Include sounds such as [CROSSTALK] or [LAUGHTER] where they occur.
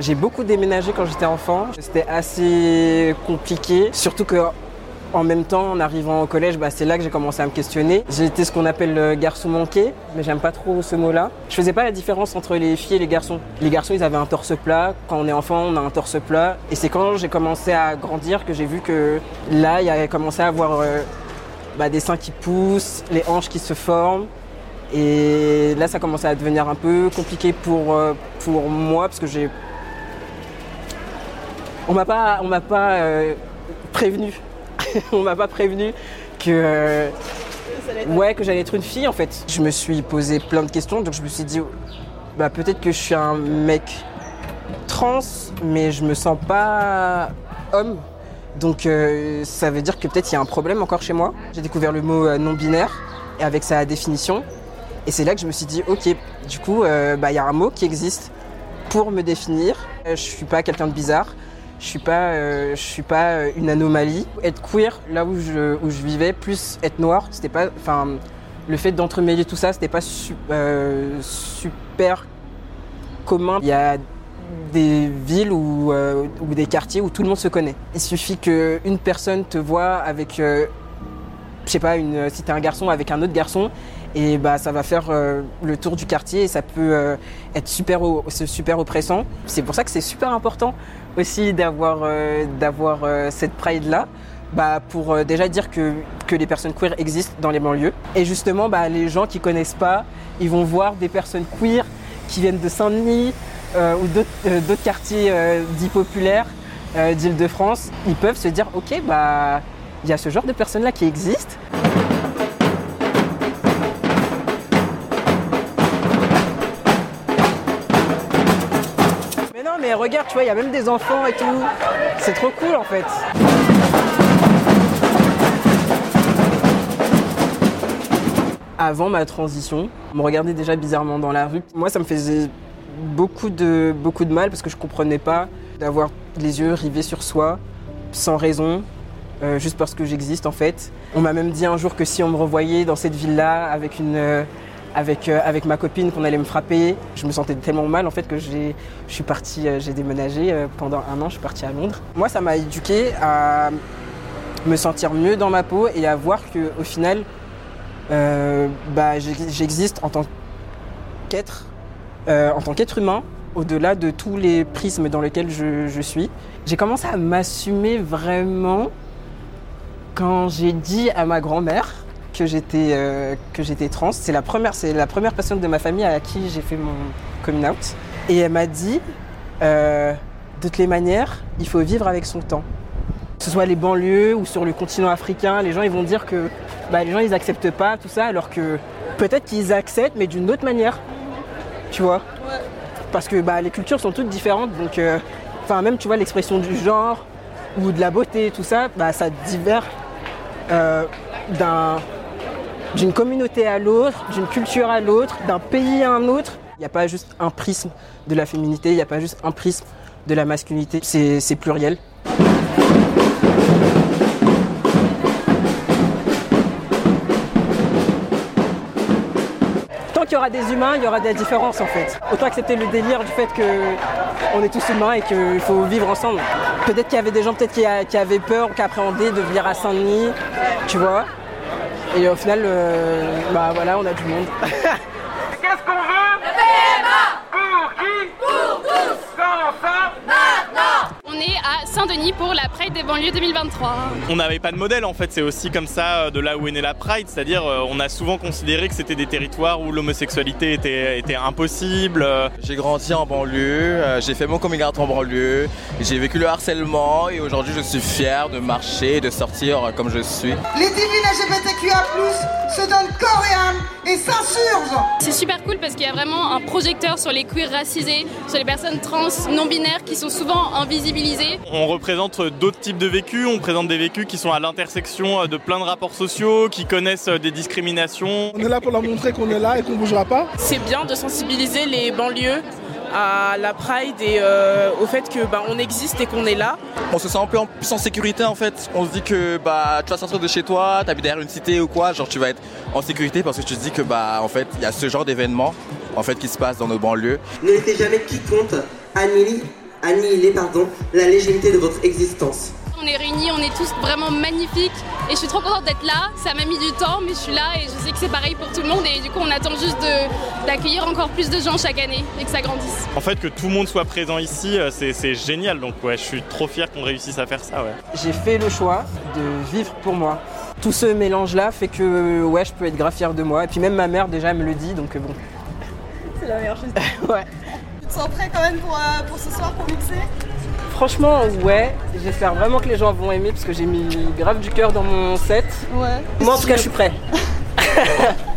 J'ai beaucoup déménagé quand j'étais enfant. C'était assez compliqué, surtout que en même temps, en arrivant au collège, bah, c'est là que j'ai commencé à me questionner. Été ce qu'on appelle le garçon manqué, mais j'aime pas trop ce mot-là. Je faisais pas la différence entre les filles et les garçons. Les garçons, ils avaient un torse plat. Quand on est enfant, on a un torse plat. Et c'est quand j'ai commencé à grandir que j'ai vu que là, il y avait commencé à avoir euh, bah, des seins qui poussent, les hanches qui se forment. Et là, ça commençait à devenir un peu compliqué pour, euh, pour moi parce que j'ai. On m'a pas, on m'a pas euh, [LAUGHS] m'a pas prévenu que. euh, que j'allais être une fille en fait. Je me suis posé plein de questions, donc je me suis dit, bah peut-être que je suis un mec trans, mais je me sens pas homme. Donc euh, ça veut dire que peut-être il y a un problème encore chez moi. J'ai découvert le mot non-binaire avec sa définition. Et c'est là que je me suis dit, ok, du coup, bah, il y a un mot qui existe pour me définir. Je suis pas quelqu'un de bizarre. Je suis pas, euh, je suis pas euh, une anomalie. Être queer, là où je, où je vivais, plus être noir, c'était pas, enfin, le fait d'entremêler tout ça, c'était pas euh, super commun. Il y a des villes ou, des quartiers où tout le monde se connaît. Il suffit qu'une personne te voit avec, je sais pas, une, si t'es un garçon avec un autre garçon, et bah ça va faire euh, le tour du quartier et ça peut euh, être super, super oppressant. C'est pour ça que c'est super important aussi d'avoir euh, euh, cette pride là. Bah, pour déjà dire que, que les personnes queer existent dans les banlieues. Et justement, bah, les gens qui connaissent pas, ils vont voir des personnes queer qui viennent de Saint-Denis ou d'autres quartiers dits populaires d'Île-de-France. Ils peuvent se dire, ok, bah, il y a ce genre de personnes-là qui existent. Mais regarde, tu vois, il y a même des enfants et tout. C'est trop cool en fait. Avant ma transition, on me regardait déjà bizarrement dans la rue. Moi, ça me faisait beaucoup de, beaucoup de mal parce que je comprenais pas d'avoir les yeux rivés sur soi sans raison, euh, juste parce que j'existe en fait. On m'a même dit un jour que si on me revoyait dans cette ville-là avec une, euh, avec, euh, avec ma copine, qu'on allait me frapper. Je me sentais tellement mal en fait que j'ai, je suis partie, euh, j'ai déménagé euh, pendant un an, je suis partie à Londres. Moi, ça m'a éduqué à me sentir mieux dans ma peau et à voir que au final, bah, j'ex- j'existe en tant qu'être, en tant qu'être humain, au-delà de tous les prismes dans lesquels je, je suis. J'ai commencé à m'assumer vraiment quand j'ai dit à ma grand-mère que j'étais euh, que j'étais trans. C'est la première, c'est la première personne de ma famille à qui j'ai fait mon coming out. Et elle m'a dit, euh, de toutes les manières, il faut vivre avec son temps. Que ce soit les banlieues ou sur le continent africain, les gens ils vont dire que bah, les gens ils acceptent pas tout ça, alors que peut-être qu'ils acceptent, mais d'une autre manière. Tu vois? Parce que bah, les cultures sont toutes différentes, donc euh, enfin même tu vois l'expression du genre ou de la beauté, tout ça, bah, ça diffère d'un d'une communauté à l'autre, d'une culture à l'autre, d'un pays à un autre. Il n'y a pas juste un prisme de la féminité, il n'y a pas juste un prisme de la masculinité, c'est pluriel. Tant qu'il y aura des humains, il y aura des différences en fait. Autant accepter le délire du fait qu'on est tous humains et qu'il faut vivre ensemble. Peut-être qu'il y avait des gens peut-être qui, qui avaient peur, qui appréhendaient de venir à Saint-Denis, tu vois. Et au final, euh, bah voilà, on a du monde. [LAUGHS] Qu'est-ce qu'on veut Pour qui Pour tous Quand ça On est à Saint-Denis pour la Pride des banlieues 2023. On n'avait pas de modèle en fait, c'est aussi comme ça euh, de là où est née la Pride, c'est-à-dire euh, on a souvent considéré que c'était des territoires où l'homosexualité était, était impossible. euh, J'ai grandi en banlieue, j'ai fait mon coming out en banlieue, j'ai vécu le harcèlement et aujourd'hui je suis fier de marcher, de sortir comme je suis. Les divines LGBTQIA+, se donnent corps et âme et s'insurgent C'est super cool parce qu'il y a vraiment un projecteur sur les queers racisés, sur les personnes trans non binaires qui sont souvent invisibilisées. On représente d'autres types de vécus, on présente des vécus qui sont à l'intersection euh, de plein de rapports sociaux, qui connaissent euh, des discriminations. On est là pour leur montrer qu'on est là et qu'on bougera pas. C'est bien de sensibiliser les banlieues à la Pride et euh, au fait que bah, on existe et qu'on est là. On se sent un peu en, plus en sécurité en fait. On se dit que bah tu vas sortir de chez toi, t'habites derrière une cité ou quoi, genre tu vas être en sécurité parce que tu te dis que bah en fait il y a ce genre d'événement en fait qui se passe dans nos banlieues. Ne laissez jamais qui compte annihiler annihiler pardon, la légèreté de votre existence. On est réunis, on est tous vraiment magnifiques et je suis trop contente d'être là. Ça m'a mis du temps, mais je suis là et je sais que c'est pareil pour tout le monde et du coup on attend juste d'accueillir encore plus de gens chaque année et que ça grandisse. En fait, que tout le monde soit présent ici, euh, c'est génial. Donc ouais, je suis trop fier qu'on réussisse à faire ça. Ouais. J'ai fait le choix de vivre pour moi. Tout ce mélange-là fait que ouais, je peux être grave fière de moi. Et puis même ma mère déjà me le dit, donc euh, bon. C'est la meilleure chose. [LAUGHS] Ouais. Tu te sens prêt quand même pour, euh, pour ce soir pour mixer? Franchement, ouais, j'espère vraiment que les gens vont aimer parce que j'ai mis grave du cœur dans mon set. Ouais. Moi en tout cas, je suis prêt. [LAUGHS]